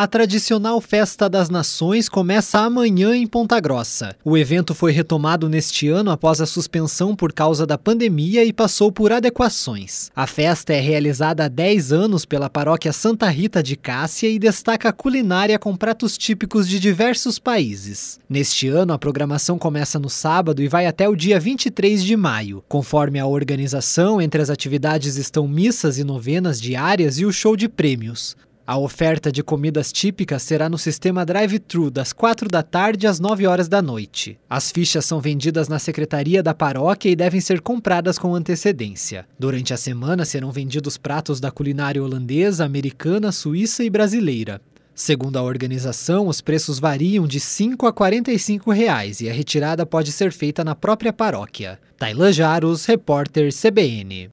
A tradicional Festa das Nações começa amanhã em Ponta Grossa. O evento foi retomado neste ano após a suspensão por causa da pandemia e passou por adequações. A festa é realizada há 10 anos pela paróquia Santa Rita de Cássia e destaca a culinária com pratos típicos de diversos países. Neste ano, a programação começa no sábado e vai até o dia 23 de maio. Conforme a organização, entre as atividades estão missas e novenas diárias e o show de prêmios. A oferta de comidas típicas será no sistema drive-thru das 4 da tarde às 9 horas da noite. As fichas são vendidas na secretaria da paróquia e devem ser compradas com antecedência. Durante a semana serão vendidos pratos da culinária holandesa, americana, suíça e brasileira. Segundo a organização, os preços variam de R$ 5 a 45 reais e a retirada pode ser feita na própria paróquia. Tailan Jaros, repórter CBN.